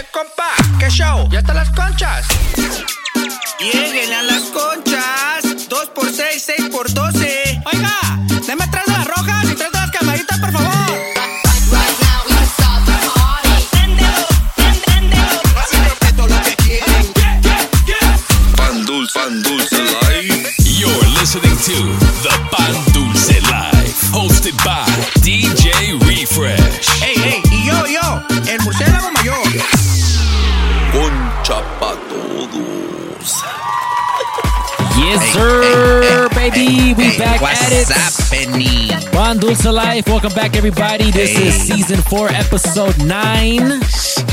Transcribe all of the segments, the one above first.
Eh, compa, ¿qué show? ¿Ya están las conchas? Lleguen a las what's happening? Juan Dulce Life. Welcome back, everybody. This is Hey. season four, episode nine.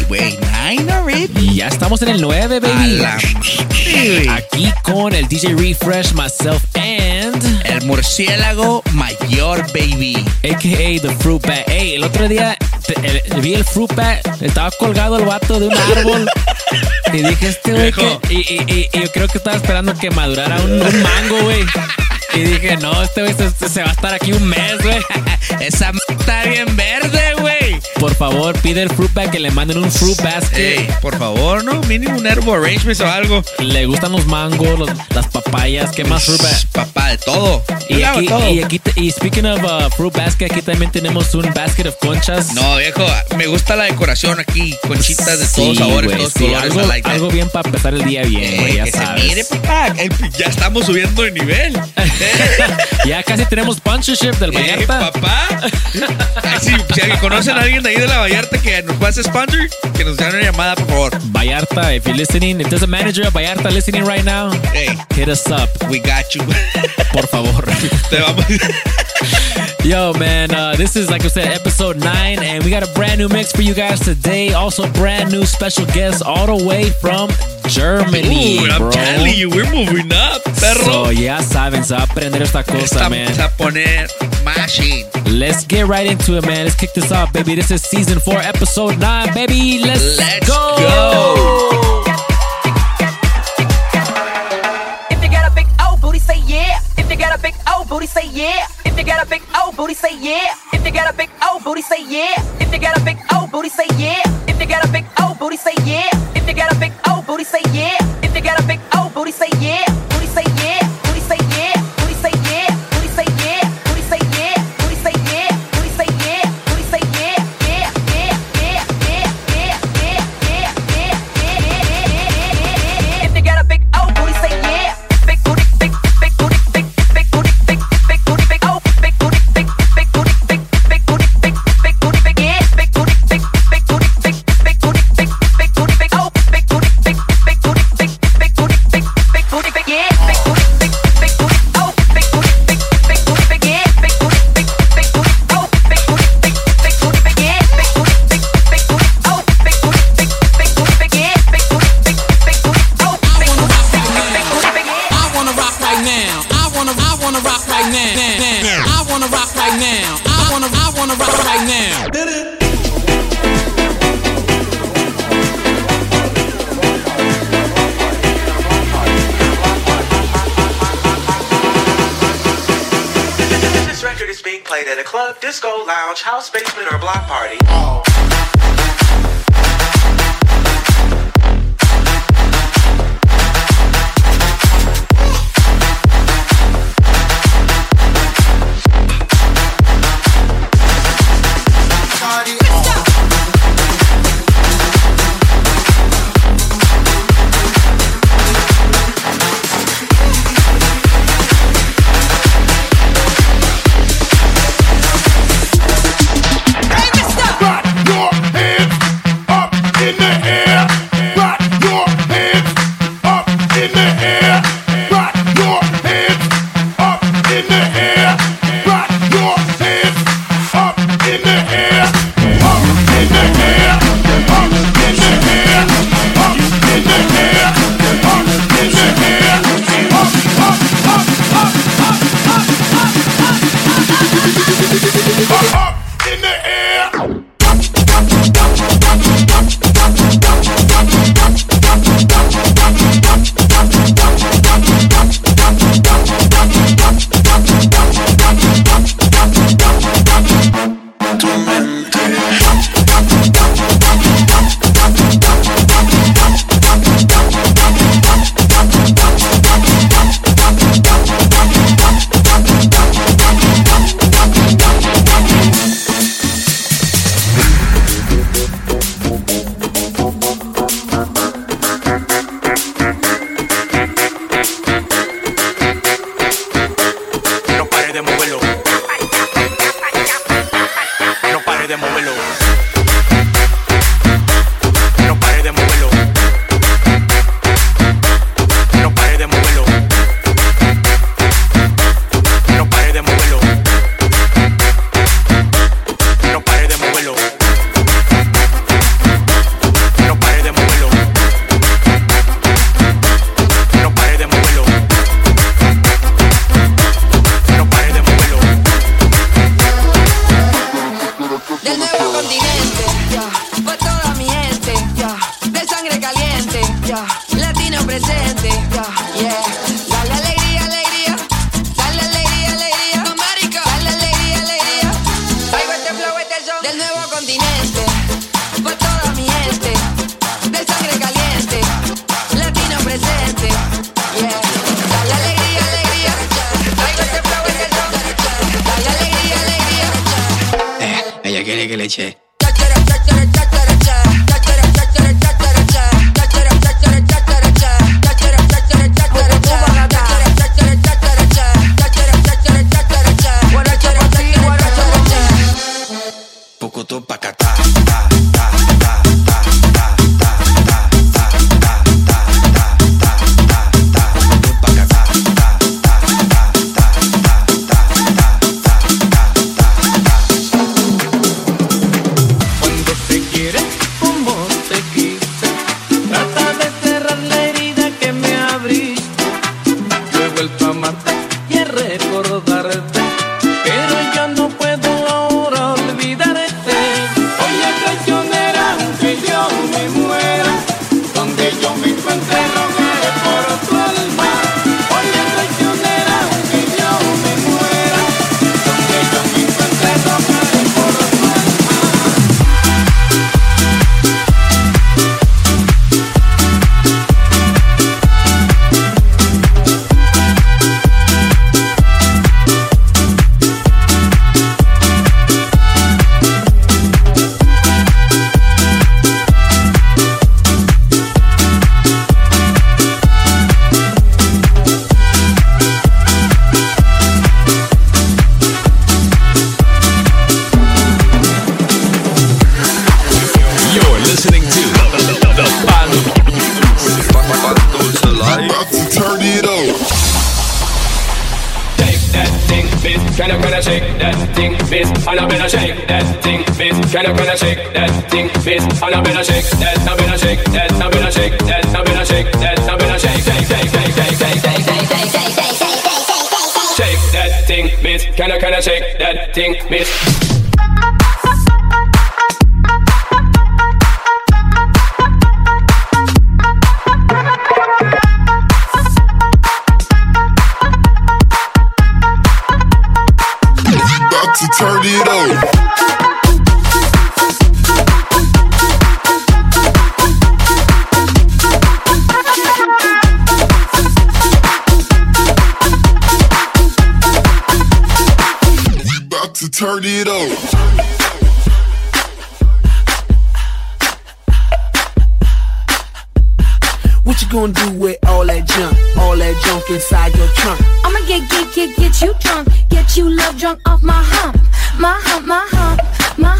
Wait, nine already? Ya estamos en el 9, A baby. la. Aquí con el DJ Refresh, myself, and El murciélago mayor, baby. AKA the Fruit Bat. Hey, el otro día te- el- vi el Fruit Bat. Estaba colgado el vato de un árbol. Y dije, este güey. Y, y- y- y yo creo que estaba esperando que madurara un, un mango, güey. Y dije, no, este güey se, se va a estar aquí un mes, güey. Esa está bien verde, güey. Por favor, pide el Fruit Bat que le manden un Fruit Basket. Ey, por favor, ¿no? Mínimo un herbo arrangement o algo. Le gustan los mangos, los- las papayas. ¿Qué más Fruit Bat? Papá, de todo. Y Yo aquí, todo. y aquí, y speaking of uh, Fruit Basket, aquí también tenemos un basket of conchas. No, viejo, me gusta la decoración aquí. Conchitas de Sí, todos sabores, todos sí, colores. algo, like bien para empezar el día bien, Eh, güey, ya que sabes. se mire, papá. ya estamos subiendo de nivel. ya casi tenemos sponsorship del Eh, Vallarta. papá. Ay, si alguien- conocen a alguien de ahí de la Vallarta que nos pase sponsor, que nos den una llamada, por favor. Vallarta, if you're listening, if there's a manager of Vallarta listening right now, Hey, hit us up, we got you. por favor. Te vamos. Yo, man, uh, this is, like I said, episode 9, and we got a brand new mix for you guys today. Also, brand new special guest all the way from Germany, Ooh, I'm bro. telling you, we're moving up, perro. So, ya saben, se va a aprender esta cosa, man. A poner machine. Let's get right into it, man. Let's kick this off, baby. This is season 4, episode 9, baby. Let's, Let's go. go. Yeah. If you got a big old booty, say yeah.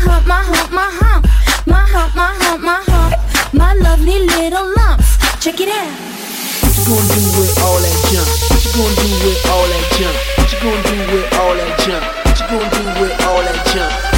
Hump, my hump, my hump. My hump, my hump, my hump. My lovely little. Check it out. What you gonna do with all that junk? What you gonna do with all that junk? What you gonna do with all that junk? What you gonna do with all that junk?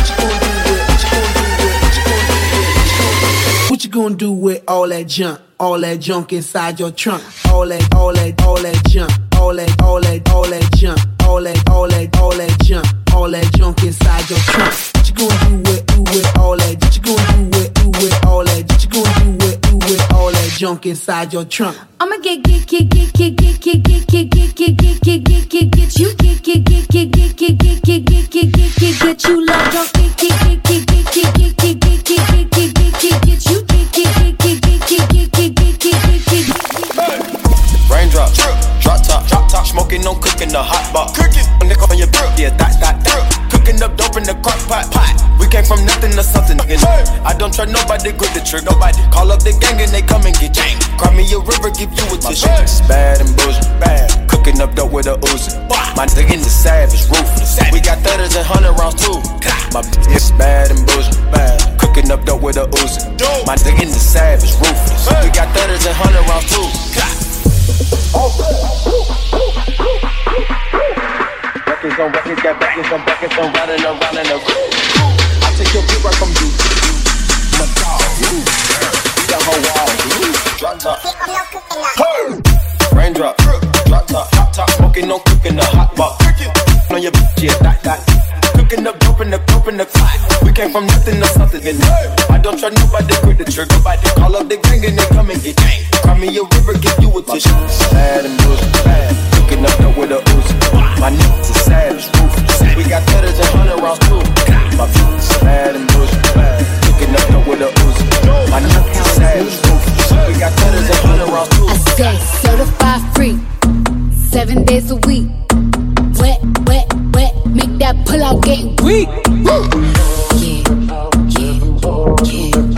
You gonna do with? All that junk? All that junk inside your trunk. All that, all that, all that junk. All that, all that, all that junk. All that, all that, all that junk. All that junk inside your trunk. What you gonna do with? Do with all that? What you gonna do with? Do with all that? What you gonna do with? Do with all that junk inside your trunk? I'ma get, get, get, get, get, get, get, get, get, get, get, get, get, get, get, you, get, get, get, get, get, get, get, get, get, get, get, get, you love get, get, get, get, smoking on cooking the hot pot. Cooking, nigga on your grill, yeah, that, that, that. Cooking up dope in the crock pot, pot. We came from nothing to something. nigga. I don't trust nobody, grip the trick, nobody. Call up the gang and they come and get gang. Cry me a river, give you a tissue. It's bad and bullshit, bad. Cooking up dope with a Uzi. My nigga in the savage, ruthless. We got thudders and hundred rounds too. My bitch is bad and bullshit, bad. Cooking up dope with a Uzi. My nigga in the savage, ruthless. We got thudders and hundred rounds too. On records, got records on records, I'm running around in a groove. I take your beat right from you. My dog, you. The whole wall, you. Drop top. Hey! Raindrop, drop top, hot top, smoking on cooking the hot box. On your bitch, yeah, that, that. Cooking up in the dope in the clock. We came from nothing to something. And I don't trust nobody, grip the trigger. Nobody call up the gang and they come and get gang. Cry me a river, give you a tissue. Bad and bullshit, bad. Cooking up dope with a Uzi. My niggas are savage, ruthless. We got thudders and hundred rounds too. My is bad and bullshit, bad. Cooking up dope with a Uzi. My niggas are savage, ruthless. We got thudders and hundred rounds too. I say certified free, seven days a week. Wet, wet, make that pull out game weak. Woo! Yeah, yeah, yeah,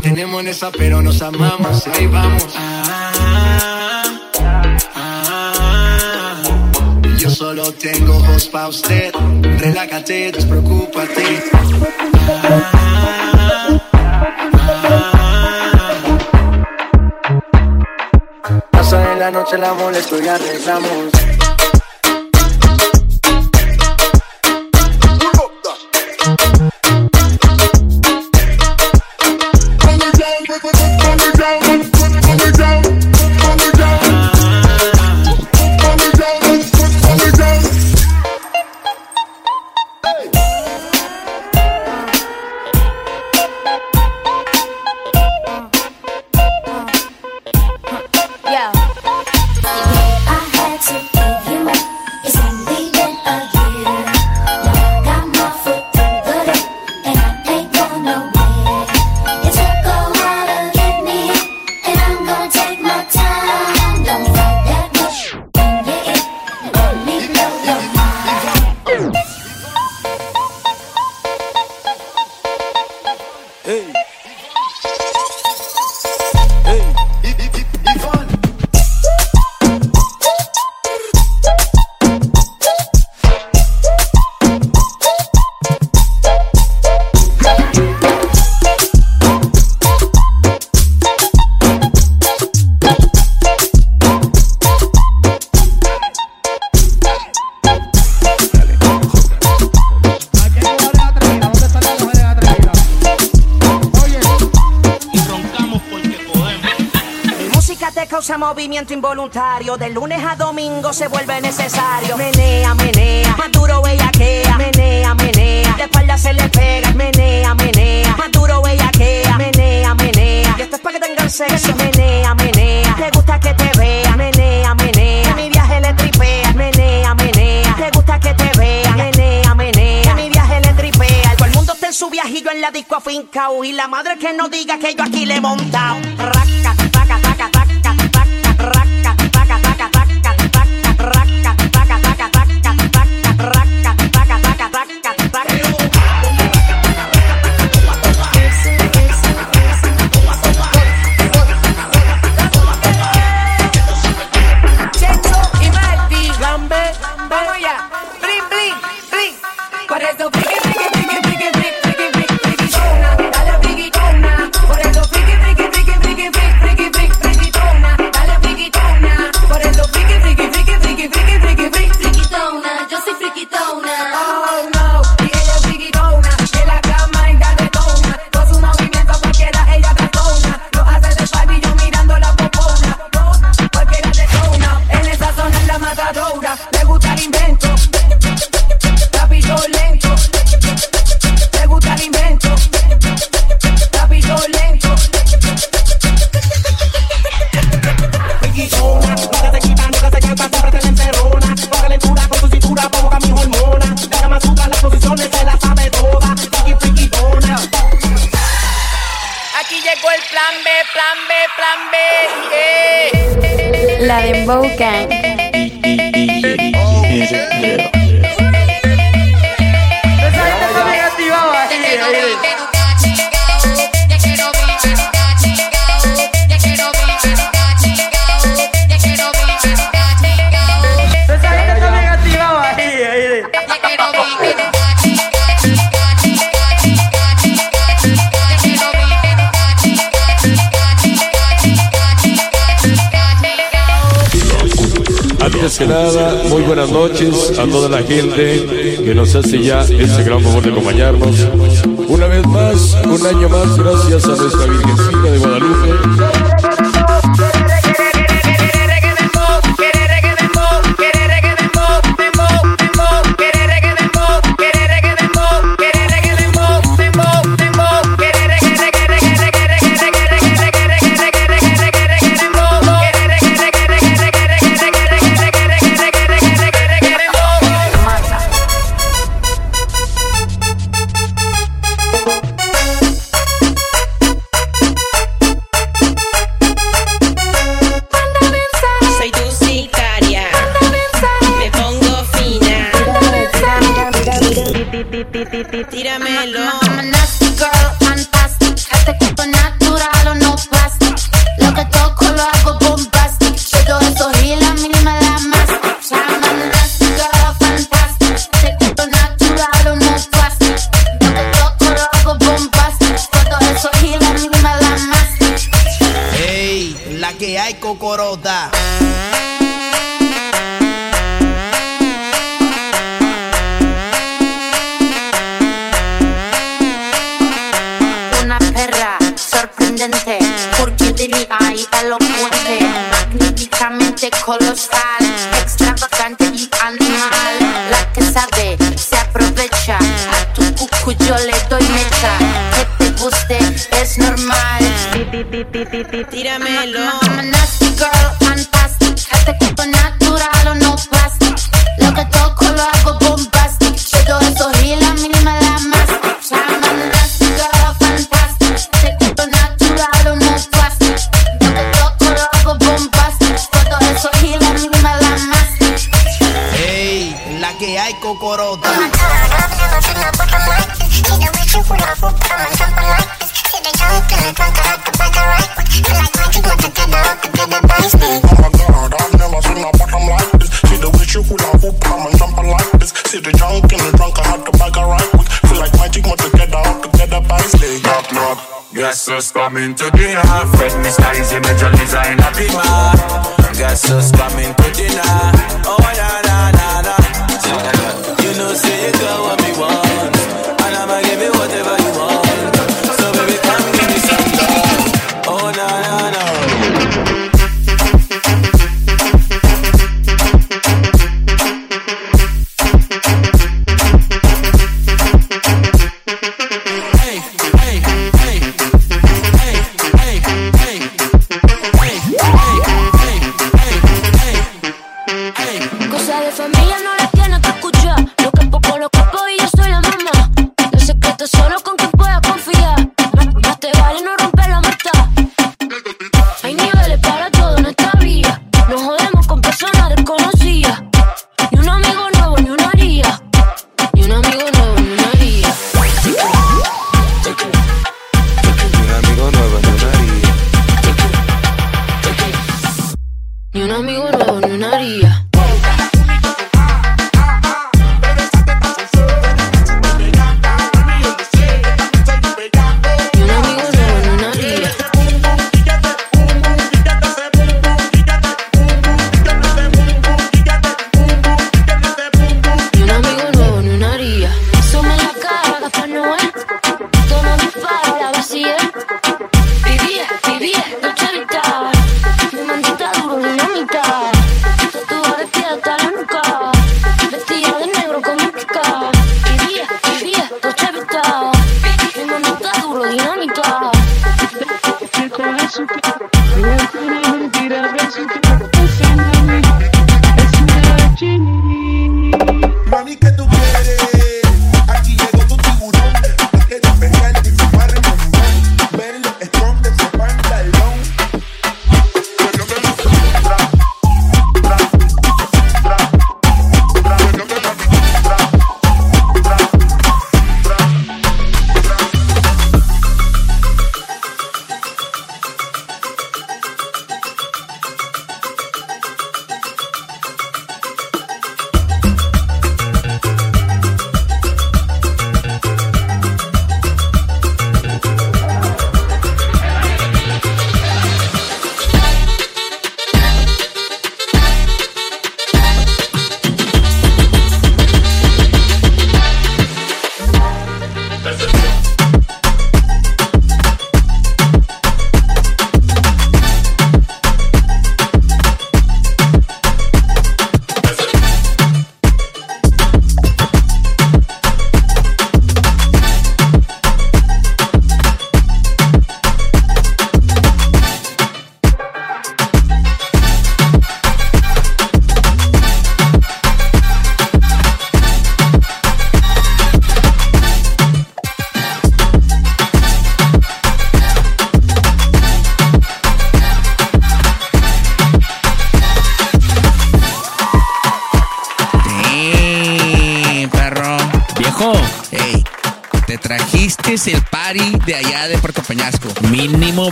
mantenemos en esa, pero nos amamos. Ahí vamos. Ah, ah, ah, Yo solo tengo ojos pa' usted. Relájate, despreocúpate. Pasa de la noche la molesto y arreglamos. movimiento involuntario de lunes a domingo se vuelve necesario. Menea, menea, maduro bellaquea. Menea, menea, de espalda se le pega. Menea, menea, maduro bellaquea. Menea, menea, y esto es para que tengan sexo. Menea, menea, te gusta que te vea. Menea, menea, Que mi viaje le tripea. Menea, menea, te gusta que te vea. Menea, menea, Que mi viaje le tripea. Todo el mundo está en su viajillo en la disco afincao y la madre que no diga que yo aquí le he montado.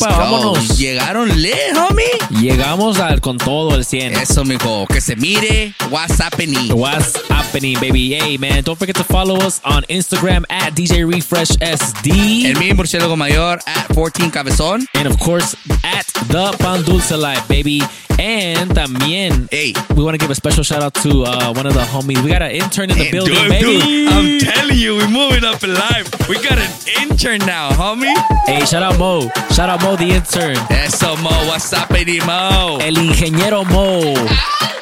Let's go. Vámonos. Llegaron le, homie. Llegamos al, con todo el 100. Eso, mijo. Que se mire. What's happening? What's happening, baby? Hey, man, don't forget to follow us on Instagram at DJ Refresh SD. El murciélago mayor at 14 Cabezón. And of course, at the Pan Dulce Life, baby. And también, hey, we want to give a special shout out to uh, one of the homies. We got an intern in the Hey, building, dude, baby. dude, I'm telling you, we're moving up in life. We got an intern now, homie. Hey, shout out Mo. Shout out Mo, the intern. Eso, Mo. What's up, Eddie Mo? El ingeniero Mo.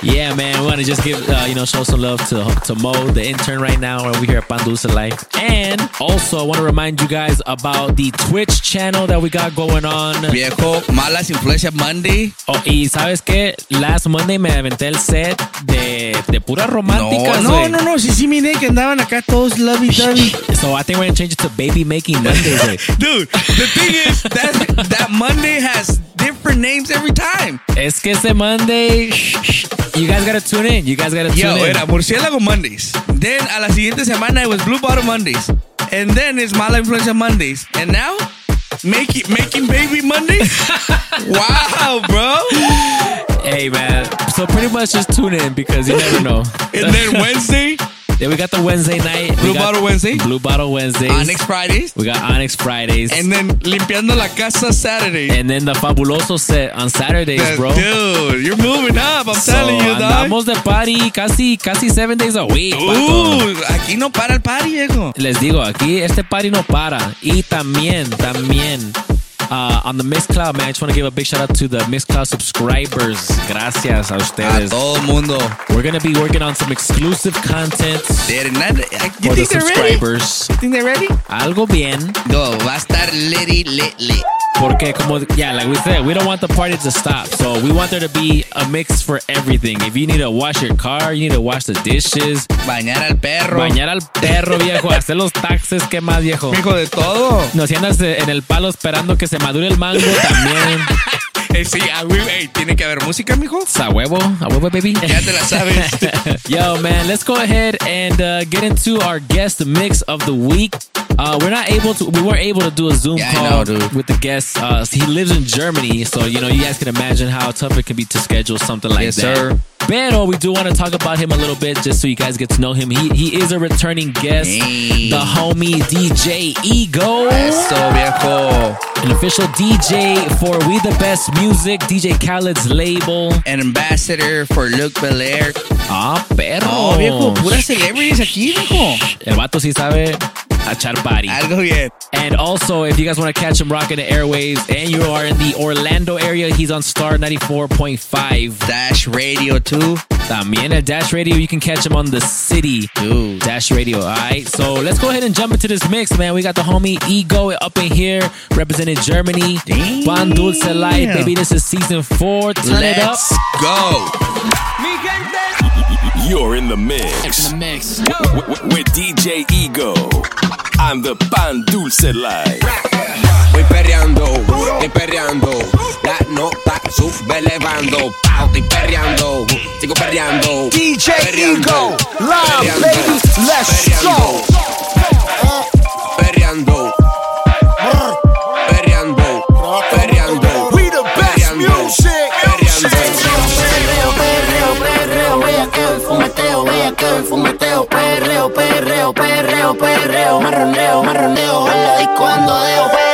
Yeah, man, we want to just give, uh, you know, show some love to, to Mo, the intern right now, and we here at Pan Dulce Life. And also, I want to remind you guys about the Twitch channel that we got going on. Viejo, Malas Influencias Monday. Oh, y sabes qué? Last Monday me aventé el set de, de puras románticas, No, no, no, no. Sí, sí, miré que andaban acá todos lovey dovey. So I think we're gonna change it to baby making Mondays, güey. Dude, the thing is that that Monday has different names every time. Es que ese Monday, you guys gotta tune in. You guys gotta tune Yo, in. era Murciélago Mondays. Then a la siguiente semana it was Blue Bottle Mondays. And then it's Mala Influencia Mondays. And now, make it, Making Baby Mondays? wow, bro. Hey man, so pretty much just tune in because you never know. And then Wednesday, Then we got the Wednesday night. Blue we Bottle Wednesday. Blue Bottle Wednesdays. Onyx Fridays. We got Onyx Fridays. And then Limpiando la Casa Saturday. And then the Fabuloso set on Saturdays, The- bro. Dude, you're moving up. I'm So, telling you, dog. andamos de party casi, casi seven days a week. Uh, aquí no para el party, viejo. Les digo, aquí este party no para. Y también, también, uh, on the Mixcloud, man, I just want to give a big shout out to the Mixcloud subscribers. Gracias a ustedes. A todo mundo. We're going to be working on some exclusive content They're not- You for the think they're ready? subscribers. You think they're ready? Algo bien. No, va a estar litty, lit, lit. Porque como, yeah, like we said, we don't want the party to stop. So we want there to be a mix for everything. If you need to wash your car, you need to wash the dishes, Bañar al perro. bañar al perro, viejo, hacer los taxes, ¿qué más, viejo? Mijo, de todo. No, si andas en el palo esperando que se madure el mango, también. Eh, sí, a huevo, ey, tiene que haber música, mijo. A huevo, a huevo, baby. Ya te la sabes. Yo, man, let's go ahead and uh, get into our guest mix of the week. Uh, we're not able to, we weren't able to do a Zoom Yeah, call know, with the guest. Uh, he lives in Germany, so you know you guys can imagine how tough it can be to schedule something like Yes, that. sir. Pero we do want to talk about him a little bit, just so you guys get to know him. He he is a returning guest, Hey. the homie DJ Ego. Eso, viejo. An official DJ for We the Best Music, DJ Khaled's label. An ambassador for Luke Belair. Ah, perro. Oh, viejo, puras celebrities aquí, viejo. El vato sí sabe echar party. Algo bien. And also, if you guys want to catch him rocking the airwaves and you are in the Orlando area, he's on Star 94.5. Dash Radio too. También at Dash Radio, you can catch him on the city. Dude. Dash Radio, all right? So let's go ahead and jump into this mix, man. We got the homie Ego up in here, representing Germany. Damn. Ban Dulce Light, baby. This is season four. Turn it up. Let's go. You're in the mix. In the mix. W- w- with DJ Ego on the Pan Dulce Live. Voy perreando, estoy perreando. La nota sube elevando. Pau, estoy perreando. Sigo perreando. DJ Ego, live, baby, let's Perreando. Perreando. Perreo, perreo, marroneo, marroneo, en la disco ando deo, perreo,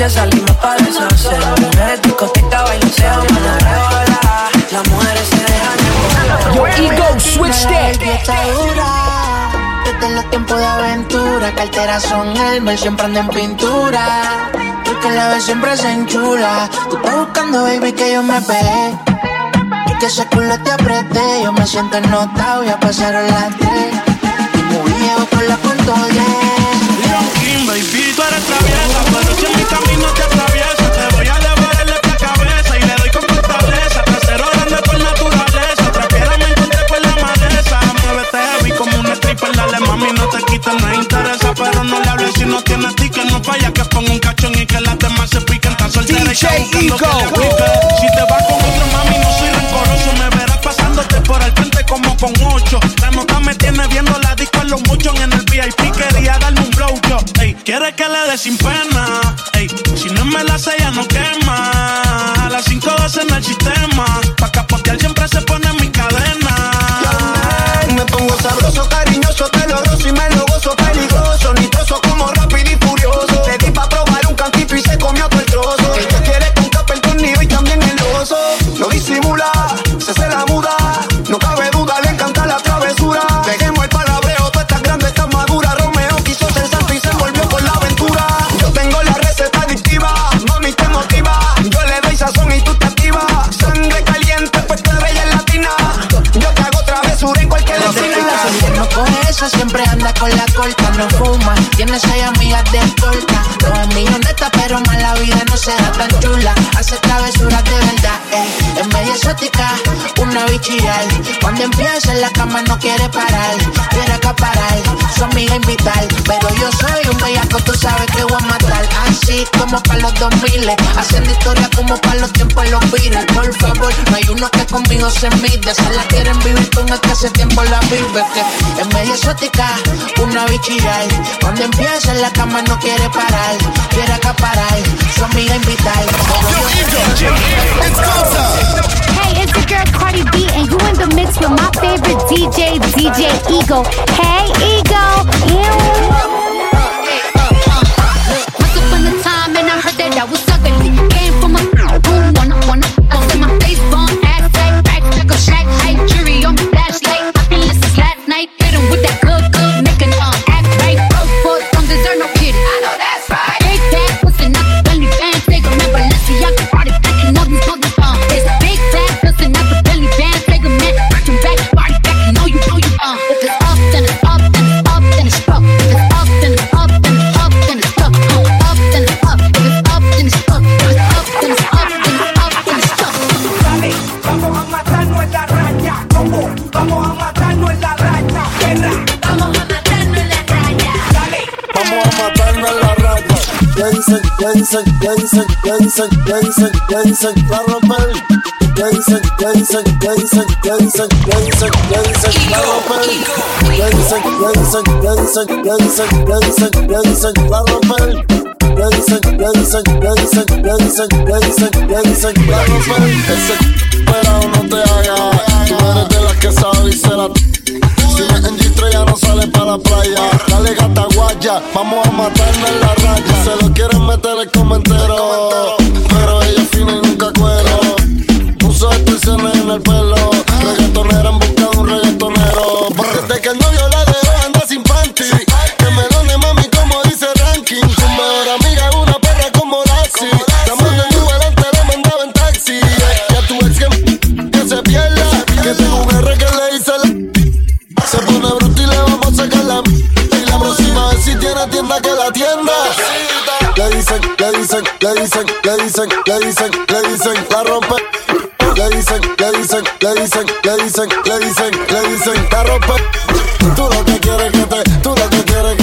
noche salimos pa' deshacer. Mujeres, discoteca, bailoseo, manoteo. Las mujeres se dejan. Yo, Ego, switch that. Desde los tiempos de aventura, carteras son Elmer, siempre ando en pintura. Porque la vez siempre se enchula. Tú estás buscando, baby, que yo me pegué. Y que ese culo te apreté. Yo me siento ennotado, ya pasaron las tres. Y muy viejo con la cuento King, baby, tú eres traviesa, con fortaleza. Trasero grande por naturaleza, trapiera me encontré por la maleza. Muévete heavy como una stripper, dale mami, no te quites, no interesa, pero no le hables si no tienes ticket, no falla que ponga un cachón y que las demás se piquen, tan soltera y DJ está buscando que Ego. le pique. Si te vas con otro mami, no soy rencoroso, me verás pasándote por el frente como con ocho. La nota me tiene viendo la disco en los muchos en el VIP, quería darme un. Ey, quiere que le dé sin pena. Ey, si no me la sella no quema. A las 5 en el sistema. Pa' capotear siempre se pone en mi cadena. Me pongo sabroso, una bichillar. Cuando empieza en la cama no quiere parar. Quiere acaparar, su amiga invitar. Pero yo soy un bellaco, tú sabes que voy a matar. Así como para los 2000, haciendo historia como para los tiempos los virus. Por favor, no hay uno que conmigo se mide. Se la quieren vivir con el que hace tiempo la vive. Que es media exótica, una bichillar. Cuando empieza en la cama no quiere parar. Quiere acaparar, su amiga invitar. Hey, it's your girl Cardi B, and you in the mix with my favorite DJ, DJ Ego. Hey, Ego. Once upon a time, and I heard that I was ugly. Came from a wanna, wanna, I my face back like a high on. I've been listening last night, with that good, Jensen, Jensen, Jensen, Jensen, Jensen, Jensen, la romper. Jensen, Jensen, Jensen, Jensen, Jensen, Jensen, la romper. Jensen, Jensen, Jensen, Jensen, Jensen, Jensen, la romper. Jensen, Jensen, Jensen, Jensen, Jensen, Jensen, la romper. Ese pero no te haga. Tú eres de las que sabe y se la en G3 ya no sale para la playa. Dale gata guaya, vamos a matarnos en la raya. Se lo quieren meter el comentero, pero ella fina y nunca cuero. Puso extensiones en el pelo, reggaetonera en busca de un reggaetonero. Desde que el novio la. la tienda. Le dicen, le dicen, le dicen, le dicen, le dicen, le dicen, la rompe. Le dicen, le dicen, le dicen, le dicen, le dicen, le dicen, la rompe. Tú lo que quieres que te, tú lo que quieres que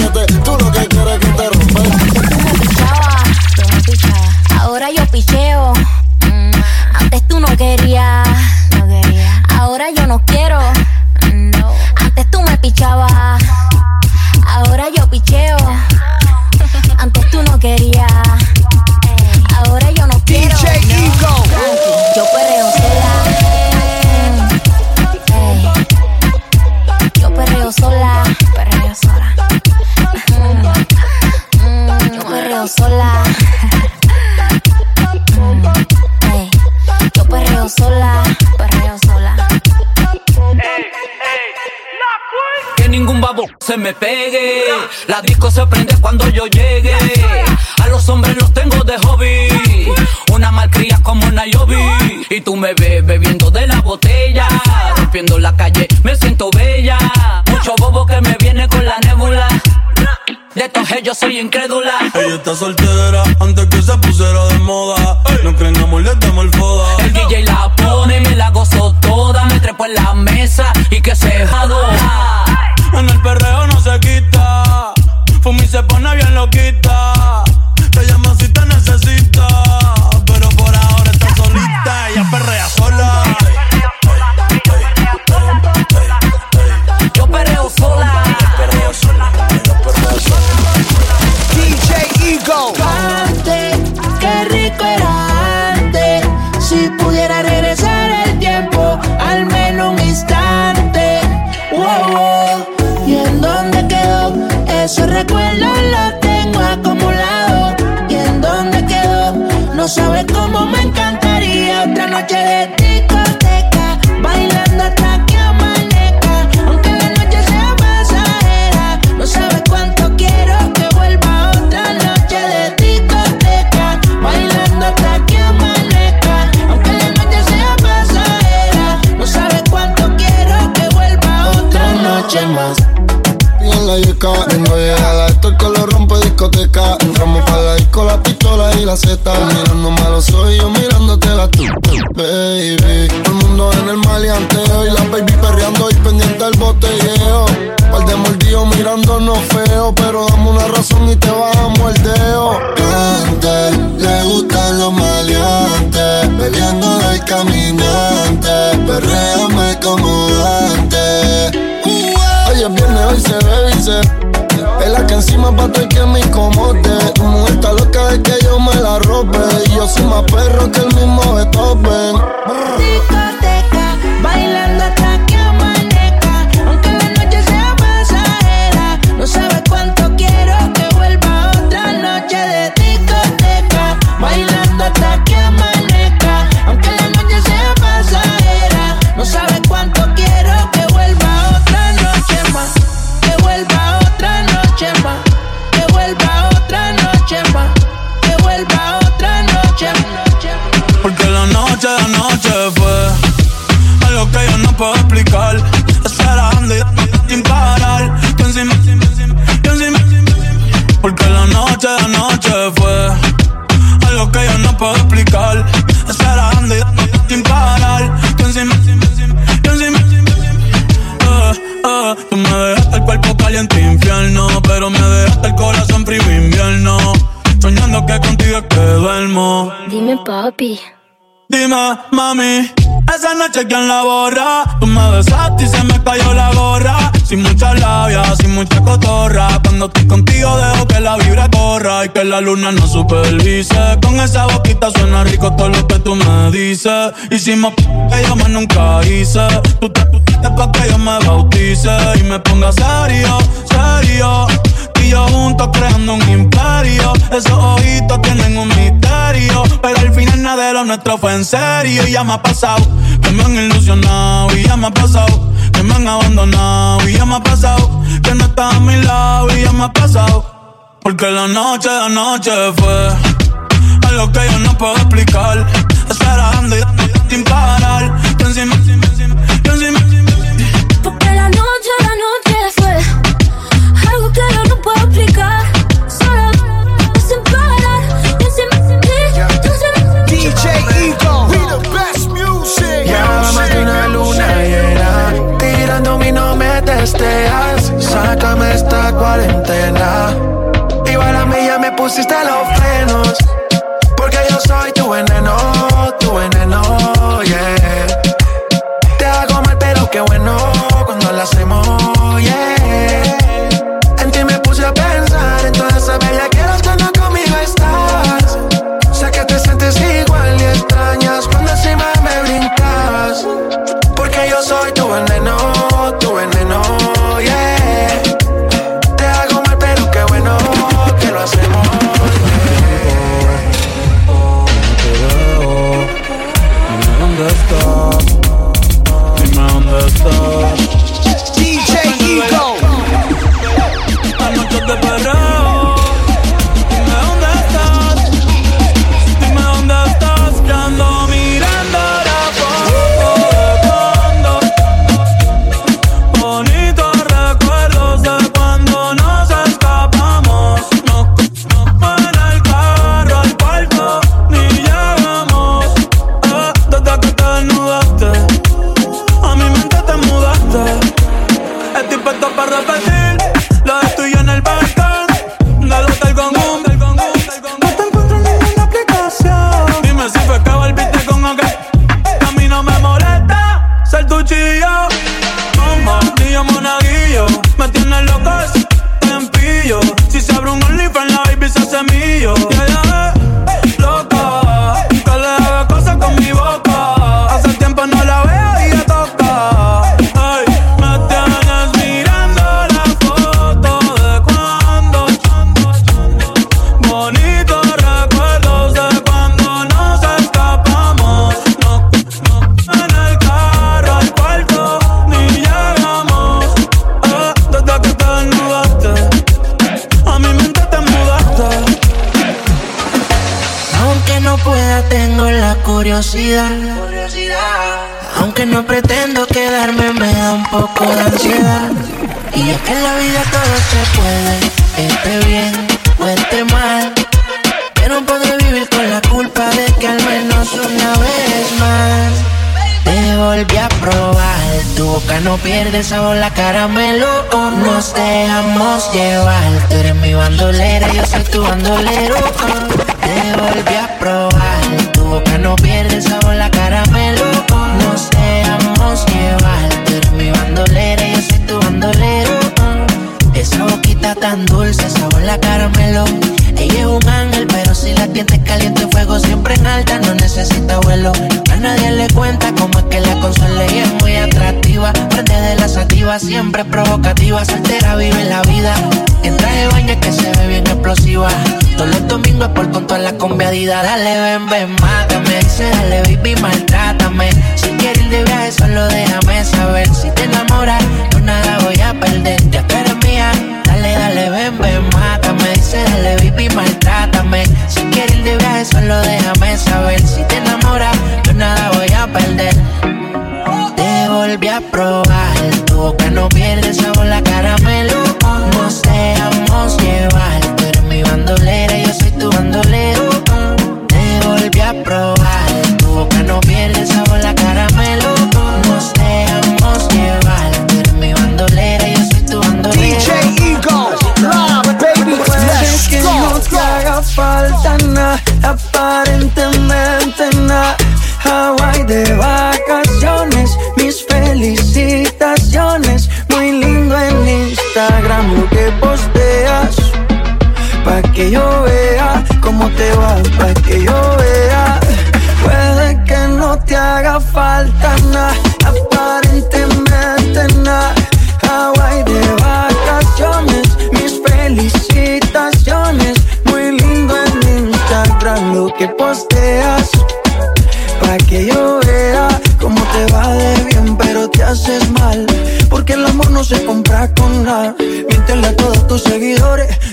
sola, pues perreo sola. Que ningún babo se me pegue. La disco se prende cuando yo llegue. A los hombres los tengo de hobby. Una malcría como Nairobi. Y tú me ves bebiendo de la botella. Rompiendo la calle, me siento bella De estos ellos soy incrédula. Ella está soltera antes que se pusiera de moda. No creen amor, le damos el foda. El DJ la pone y me la gozo toda. Me trepo en la mesa y que se joda. En el perreo no se quita. Fumi se pone bien loquita get it. chequean la borra. Tú me besaste y se me cayó la gorra. Sin mucha labia, sin mucha cotorra. Cuando estoy contigo dejo que la vibra corra y que la luna no supervise. Con esa boquita suena rico todo lo que tú me dices. Hicimos que yo más nunca hice. Tú te pusiste pa' que yo me bautice y me ponga serio, serio. Y yo juntos creando un imperio. Eso nuestro fue en serio y ya me ha pasado. Que me han ilusionado y ya me ha pasado. Que me han abandonado y ya me ha pasado. Que no estás a mi lado y ya me ha pasado. Porque la noche de noche fue algo que yo no puedo explicar. Estar dando y dando sin parar. Encima, Porque la noche, la noche fue algo que yo no puedo explicar. testeas, sácame esta cuarentena. Igual a mí ya me pusiste los frenos, porque yo soy tu veneno, tu veneno, yeah. Te hago mal, pero qué bueno cuando lo hacemos. sabor a caramelo oh, nos dejamos llevar. Tú eres mi bandolera, yo soy tu bandolero. Te volví a probar, tu boca no viene Dale, ven, ven,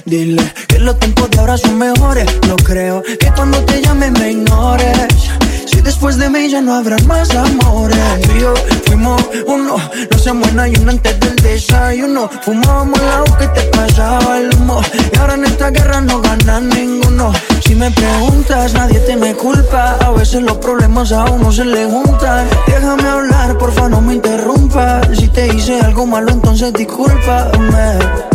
Dile que los tiempos de ahora son mejores. No creo que cuando te llame me ignores. Si después de mí ya no habrá más amores. Tú y yo fuimos uno, no se muera y uno antes del desayuno. Fumábamos el agua que te pasaba el humo. Y ahora en esta guerra no gana ninguno. Si me preguntas, nadie te me culpa. A veces los problemas a uno se le juntan. Déjame hablar, porfa, no me interrumpa. Si te hice algo malo, entonces discúlpame.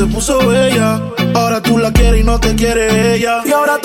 se puso bella. Ahora tú la quieres y no te quiere ella. Y ahora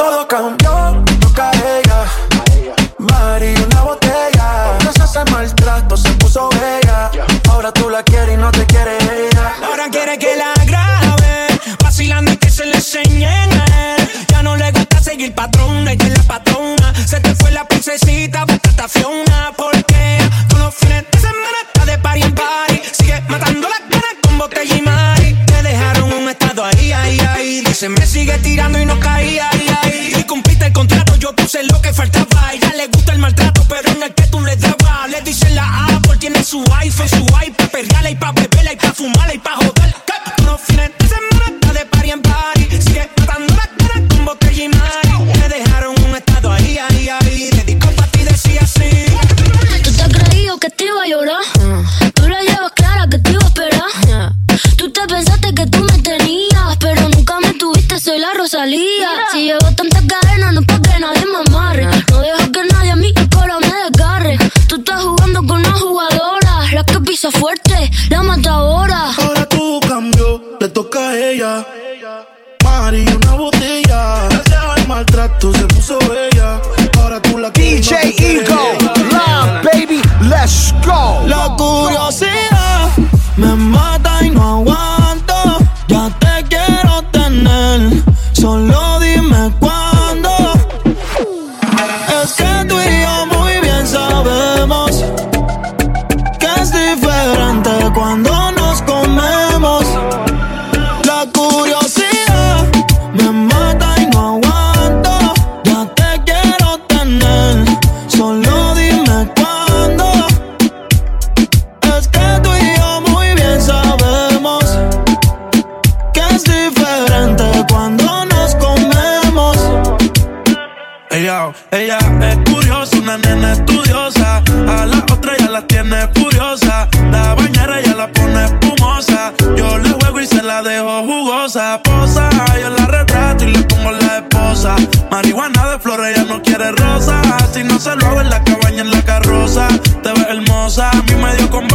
a mí me dio con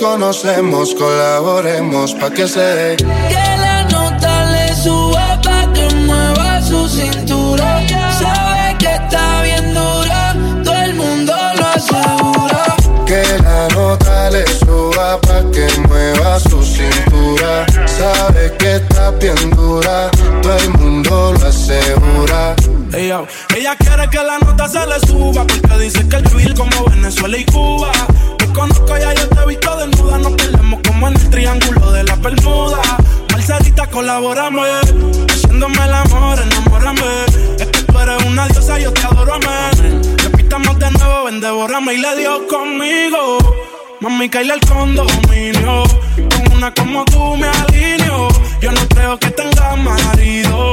conocemos, colaboremos pa' que se dé. Que la nota le suba pa' que mueva su cintura. Sabe que está bien dura, todo el mundo lo asegura. Que la nota le suba pa' que mueva su cintura. Sabe que está bien dura, todo el mundo lo asegura. Ella, ella quiere que la nota se le suba Porque dice que el feel como Venezuela y Cuba. Te conozco ya yo te he visto desnuda Nos peleamos como en el triángulo de la Bermuda. Marcelita, colaborame Haciéndome el amor, enamórame. Es que tú eres una diosa, yo te adoro, amén. Repitamos de nuevo, ven, devórame y le dio conmigo. Mami, caíle al condominio Con una como tú me alineo. Yo no creo que tenga marido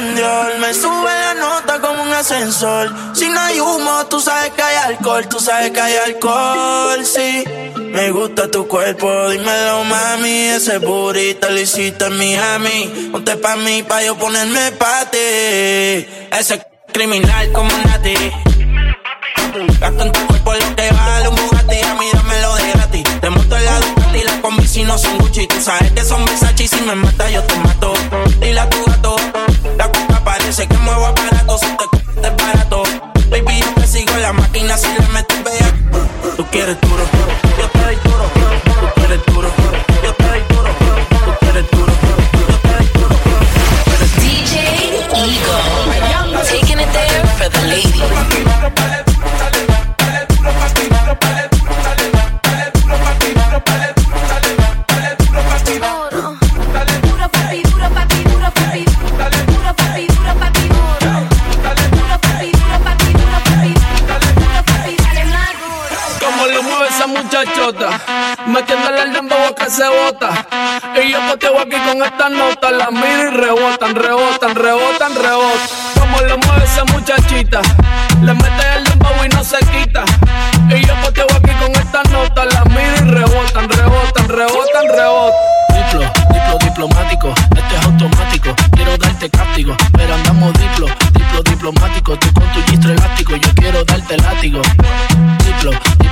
Me sube la nota como un ascensor. Si no hay humo, tú sabes que hay alcohol. Tú sabes que hay alcohol, sí. Me gusta tu cuerpo, dímelo mami. Ese burrito lo hiciste en Miami. Ponte pa' mí, pa' yo ponerme pa' ti. Ese criminal como Nati. Gasto en tu cuerpo lo que vale un Bugatti. A mí dámelo de gratis. Te monto en la Ducati, las combi si no son Gucci. Tú sabes que son Versace y si me mata yo te mato. Dile a tu gato, parece que muevo aparato. Si te es barato. Baby, yo te sigo en la máquina si le metes vea. Tú quieres duro, yo te doy duro. Tú quieres duro, muchachota, metiéndole el dembow que se bota. Y yo poteo aquí con estas notas, las miro y rebotan, rebotan, rebotan, rebotan. Como lo mueve esa muchachita, le mete el dembow y no se quita. Y yo poteo aquí con estas notas, las miro y rebotan, rebotan, rebotan, rebotan. Diplo, diplo diplomático, esto es automático. Quiero darte castigo, pero andamos diplo, diplo diplomático. Tú con tu gistro elástico, yo quiero darte látigo. Diplo,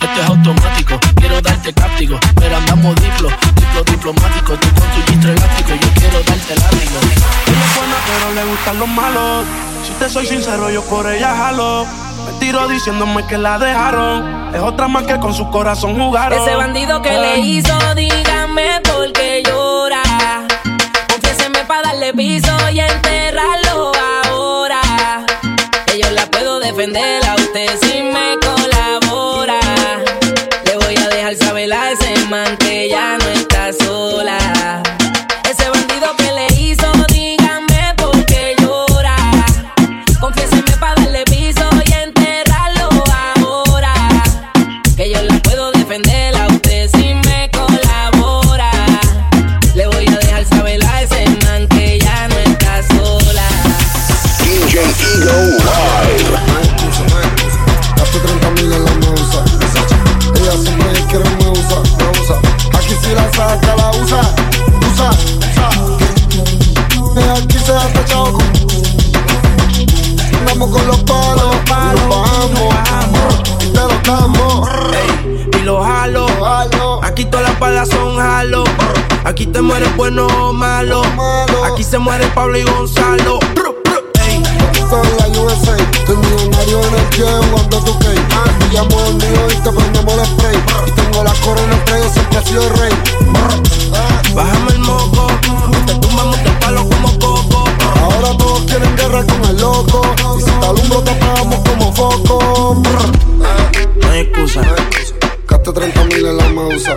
esto es automático. Quiero darte castigo, pero andamos diplo, diplo diplomático. Tú con tu gistro elástico, yo quiero darte látigo. Ella es buena, pero le gustan los malos. Si te soy sincero, yo por ella jalo. Me tiro diciéndome que la dejaron. Es otra más que con su corazón jugaron. Ese bandido que le hizo, dígame por qué llora. Confiéseme para darle piso y enterrarlo ahora. Que yo la puedo defender a usted si me a dejar saber Aquí te mueres bueno o malo. Aquí se muere Pablo y Gonzalo. Esto es la USA, estoy millonario en el jet, cuando tú que Llamo el mío y te prendemos el spray. Y tengo la corona entre ellos, siempre he sido el rey. Bájame el moco, te tumbamos de palo como coco. Ahora todos quieren guerra con el loco. Y si te alumbro, te apagamos como foco. No hay excusa. Gaste 30 mil en la mausa.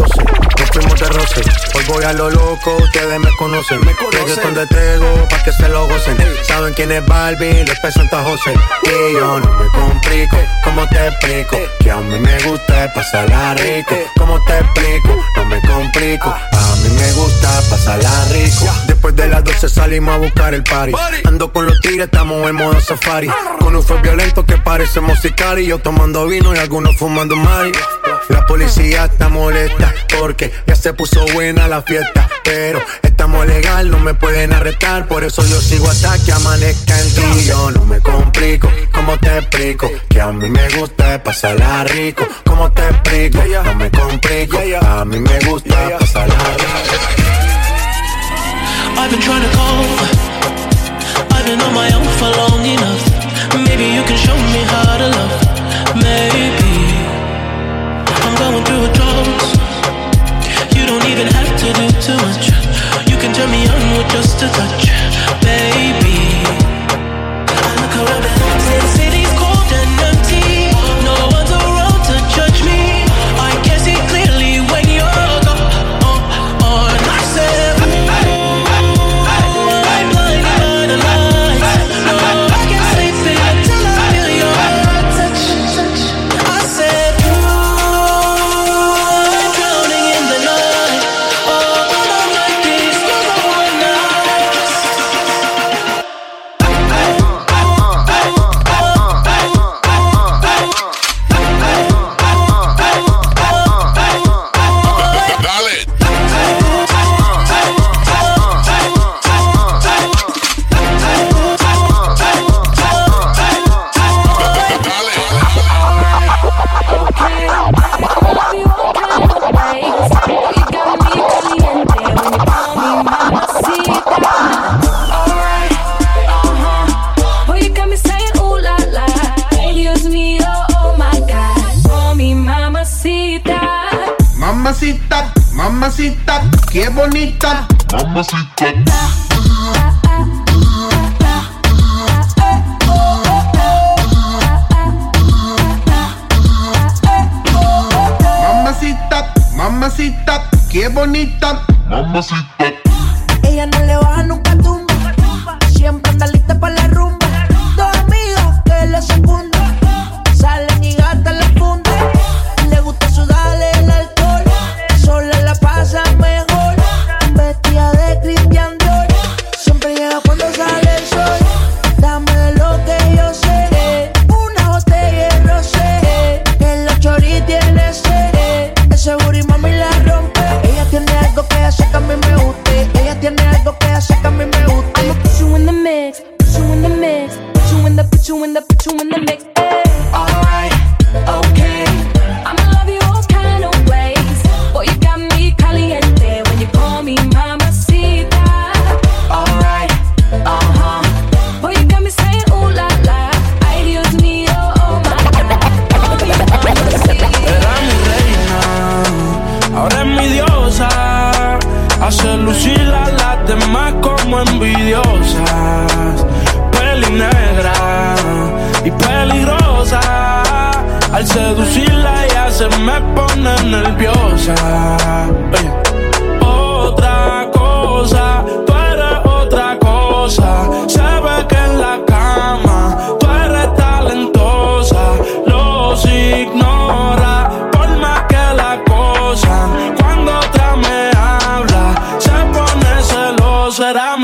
fuimos de roce, hoy voy a lo loco, ustedes me conocen. Me conocen de Tego, pa' que se lo gocen. Saben quién es Barbie, pesa Santa José. Y yo no me complico, ¿cómo te explico? Que a mí me gusta pasarla rico. ¿Cómo te explico? No me complico, a mí me gusta pasarla rico. Después de las 12 salimos a buscar el party. Ando con los tigres, estamos en modo safari. Con un fue violento que parece musical y yo tomando vino y algunos fumando mari. La policía está molesta porque ya se puso buena la fiesta. Pero estamos legal, no me pueden arrestar. Por eso yo sigo hasta que amanezca en ti. Yo no me complico, ¿cómo te explico? Que a mí me gusta pasarla rico. ¿Cómo te explico? No me complico, a mí me gusta pasarla rico. I've been trying to call. I've been on my own for long enough. Maybe you can show me how to love. Maybe I'm going through drought. You don't even have to do too much. You can turn me on with just a touch, baby.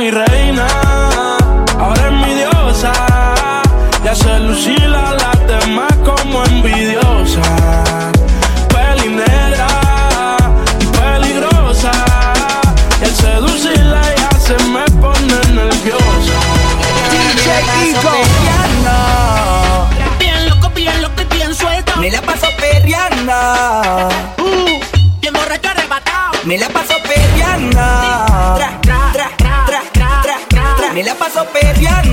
mi reina, ahora es mi diosa. Ya se lucila las demás como envidiosa. Peli negra y peligrosa. Y al seducirla ya se me pone nerviosa. DJ Kiko. Bien loco, bien loco y bien suelto. Me la paso perreando. Uh. Bien borracho arrebatado. Me la paso paso baby.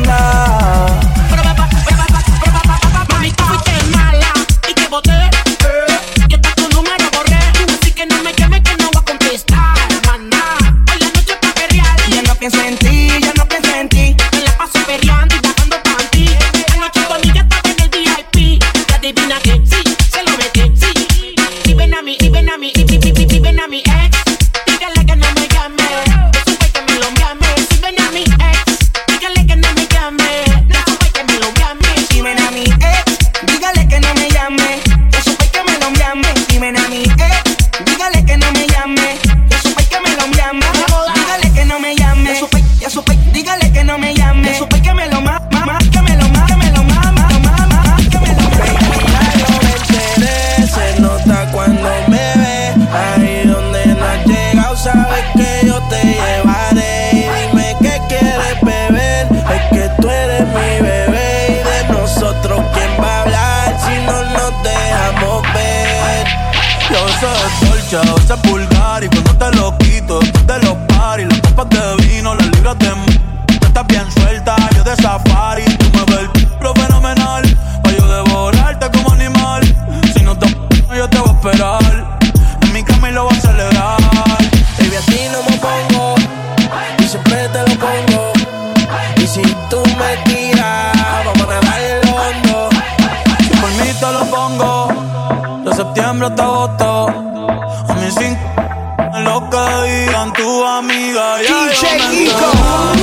yeah, DJ Ego.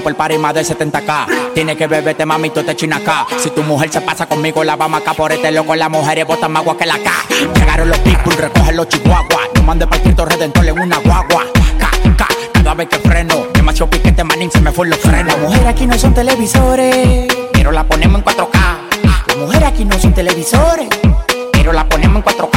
por paris más de 70k. Tienes que beberte, mami, tú te chinas acá. Si tu mujer se pasa conmigo, la vamos acá por este loco. Las mujeres botan más agua que la K. Llegaron los people, recogen los chihuahuas. No mande para Cristo Redentor en una guagua. K, K, cada vez que freno. Demasiado piquete, manín, se me fue los frenos. Las mujeres aquí no son televisores, pero la ponemos en 4K. Las mujeres aquí no son televisores, pero la ponemos en 4K.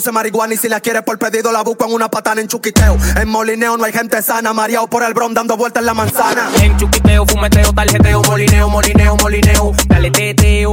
Once marihuana y si la quiere por pedido la busco en una patana en chuquiteo. En molineo no hay gente sana, mareado por el bron dando vueltas en la manzana. En chuquiteo, fumeteo, tarjeteo, molineo, molineo, molineo. Dale teteo,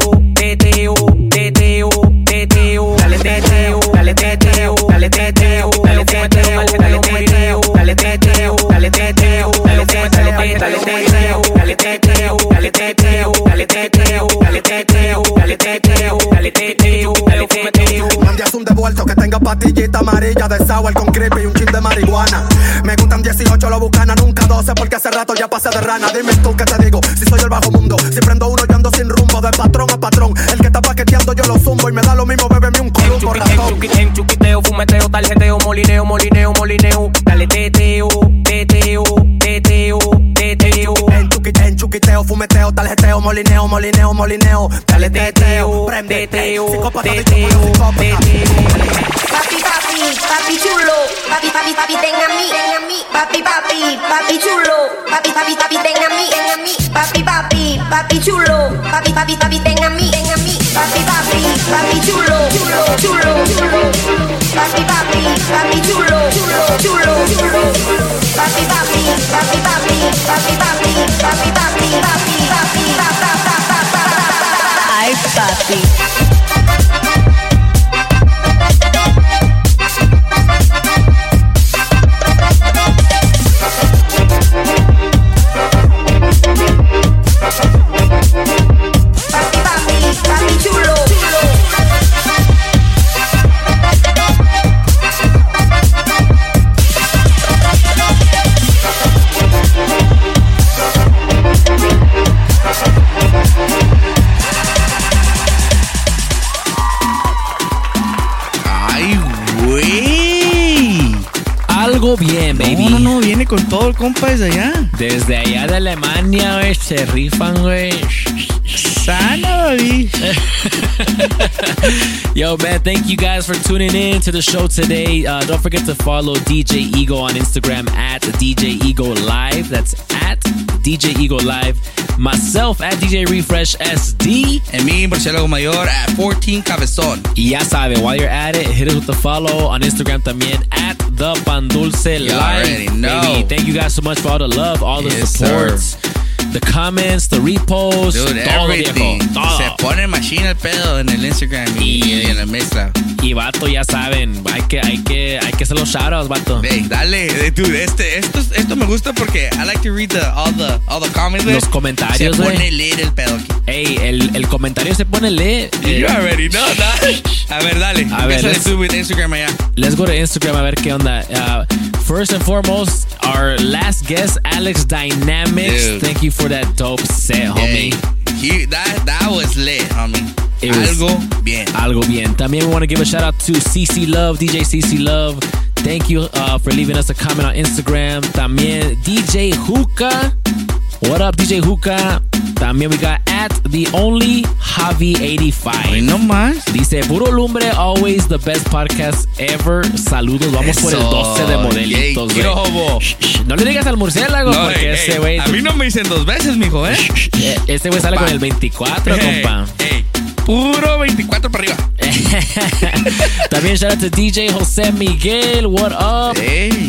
amarilla de sour con creepy y un chin de marihuana. Me gustan 18, lo bucana, nunca 12 porque hace rato ya pasé de rana. Dime tú qué te digo, si soy el bajo mundo. Si prendo uno yo ando sin rumbo, de patrón a patrón. El que está paqueteando yo lo zumbo y me da lo mismo, bébeme un columbo ratón. En chuquiteo, fumeteo, tarjeteo, molineo, molineo, molineo. Dale chuquiteo, fumeteo, tarjeteo, molineo, molineo, molineo. Dale teteo, prende, teteo, psicópata, teteo, Papi, papi, papi chulo. Papi, papi, papi, ten a mí, ten a mí. Papi, papi, papi chulo. Papi, papi, papi, ten a mí, ten a mí. Papi, papi, papi chulo. Papi, papi, papi, ten a mí, ten a mí. Papi, papi, papi chulo, chulo, chulo, chulo. Papi, papi, papi chulo, chulo, chulo, chulo. Papi, papi, papi, papi, papi, papi, Ay, papi. Algo bien, baby. No, no, no, viene con todo el compa desde allá. Desde allá de Alemania, güey, se rifan, güey. Sana, baby. Yo, man, thank you guys for tuning in to the show today. Uh, don't forget to follow DJ Ego on Instagram at DJ Ego Live. That's at DJ Ego Live. Myself at DJ Refresh SD. And me, Marcelo Mayor, at 14 Cabezon. Y ya sabe, while you're at it, hit us with the follow on Instagram también at the Pandulce Live. already know. Baby, thank you guys so much for all the love, all the Yes, supports, the comments, the reposts, Dude, todo everything. viejo, todo. Se pone machine el pedo en el Instagram y, y en la mezcla. Y vato, ya saben, hay que, hay que, hay que hacer los shoutouts, vato. Hey, dale, eh, dude, este, esto, esto me gusta porque I like to read the, all the, all the comments. Los comentarios, Se pone leer el pedo aquí. Ey, el, el comentario se pone lee. eh, You already know that. A ver, dale. A ver, let's- tú with Instagram allá. Let's go to Instagram a ver qué onda. Uh, first and foremost, our last guest, Alex Dynamics. Dude. Thank you for that dope set, homie. He, that, that was lit, homie. It was- Algo bien. Algo bien. También we want to give a shout out to CC Love, DJ CC Love. Thank you uh, for leaving us a comment on Instagram. También DJ Hookah. What up, DJ Hookah? También we got at the only Javi85. No más. Dice, puro lumbre, always the best podcast ever. Saludos, vamos por el Eso. 12 de modelitos, Yay. No le digas al murciélago, No, porque ey, ese ey, güey. A mí no me dicen dos veces, mijo, ¿eh? Eh, Ese güey sale con el 24, Ey, compa. ey, puro 24 para arriba. También shout out to DJ Jose Miguel, what up?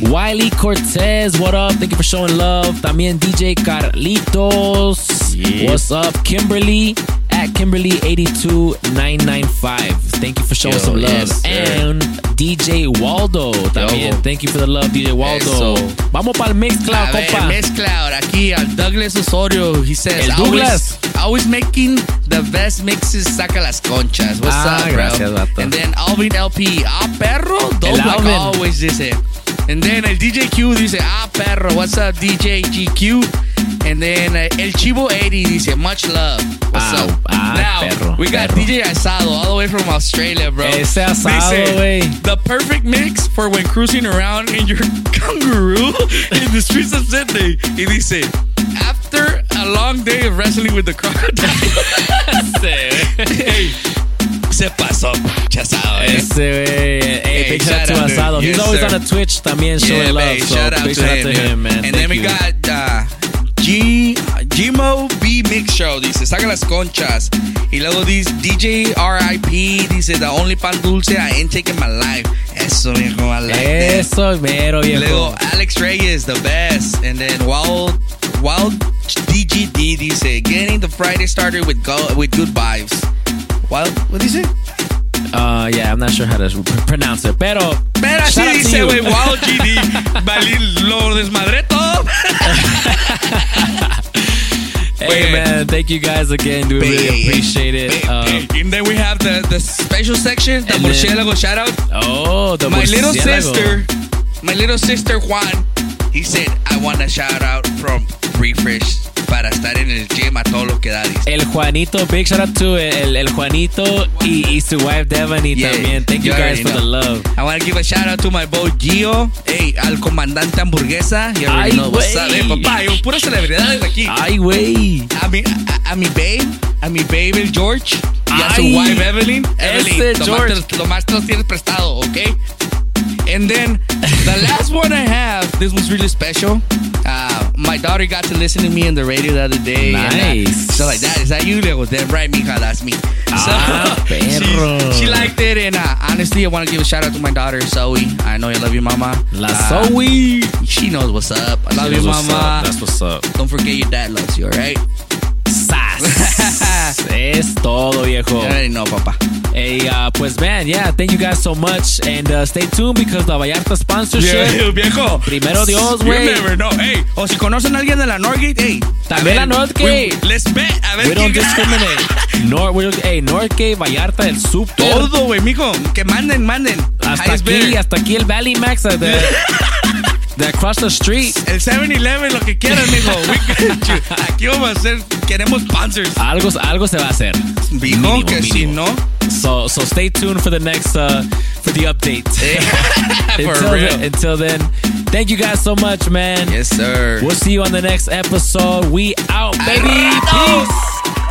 Wiley Cortez, what up? Thank you for showing love. También DJ Carlitos, Yeah. what's up? Kimberly at Kimberly82995. Thank you for showing Yo, some love. yes, and DJ Waldo también. Yo. Thank you for the love, DJ Waldo. Eso. Vamos para el Mixcloud, ver, compa. Mezcloud, aquí al Douglas Osorio. He says, El Douglas. Always, always making the best mixes, saca las conchas. What's Ah, up, bro? gracias, vato. And then Alvin LP, ah, perro. Dope like always dice. And then el DJ Q dice, ah, perro. What's up, DJ GQ? And then uh, El Chivo 80 dice, much love. What's Ah, up? ah, now, perro, we got perro. DJ Asado all the way from Australia, bro. Ese asado, güey. The perfect mix for when cruising around in your kangaroo in the streets of Sydney. Y dice, after a long day of wrestling with the crocodile. Hey, se pasó, chasado, eh. Ese. Hey, Hey, big shout out to out, dude. Asado. He's Yes, always sir. on the Twitch también Yeah, showing love. babe, So shout out big to shout out him, to him, man. And Thank then we you. got uh, G Gmo B Mix Show. Dice, saca las conchas. Y luego dice DJ RIP. Dice, the only pan dulce I ain't taking my life. Eso, viejo, I like that. Eso, mero, viejo. Luego Alex Reyes, the best. And then Wild Wild DGD dice, getting the Friday started with go, with good vibes. Wild, what dice? Uh, yeah, I'm not sure how to pronounce it. Pero, Pero así shout out to dice, güey, Wild GD. Valí, lo desmadré todo. Hey, man, thank you guys again. We really appreciate it. Um, And then we have the, the special section, the murciélago shout out. oh, the my little sister, my little sister Juan, he said, I want a shout out from Refresh para estar en el gym a todo lo que da. dice. El Juanito, big shout out to el, el Juanito y, y su wife Devani Yeah, también. Thank you you guys for the love. I want to give a shout out to my boy Gio. Hey, al comandante hamburguesa. You Ay, know what's up, eh, papá. Yo, puras celebridades aquí. Ay, güey. A mi, a, a mi babe, a mi babe el George y a su Ay, wife Evelyn. Evelyn, George. te- nomás te los tienes prestado, ¿ok? And then the last one I have, this was really special. Uh, my daughter got to listen to me in the radio the other day. uh, Nice. so like that, is that you? They go, then right, mija, that's me. Ah, she, perro. she liked it, and uh, honestly, I want to give a shout out to my daughter, Zoe. I know you love your mama. La Uh, Zoe. She knows what's up. I love She you, mama. up. That's what's up. Don't forget your dad loves you, alright? Es todo, viejo. You already know, papá. Hey, uh, pues man, yeah, thank you guys so much. And uh, stay tuned because the Vallarta sponsorship. Viejo, viejo. Primero Dios, güey. never know. Hey, o si conocen a alguien de la Norgate, hey. También la Northgate. we- Let's bet. A ver We don't discriminate. Nor, we don't- hey, Northgate, Vallarta, el super. Todo, güey, mijo. Que manden, manden. Hasta Highest aquí, hasta aquí el Valley Max de across the street. El 7-Eleven, lo que quieran, mijo. We got you. Aquí vamos a hacer, queremos sponsors. Algo, algo se va a hacer. Mijo, que si no. So, so stay tuned for the next, uh, for the update. For until, real. Then, until then, thank you guys so much, man. Yes, sir. We'll see you on the next episode. We out, baby. Peace.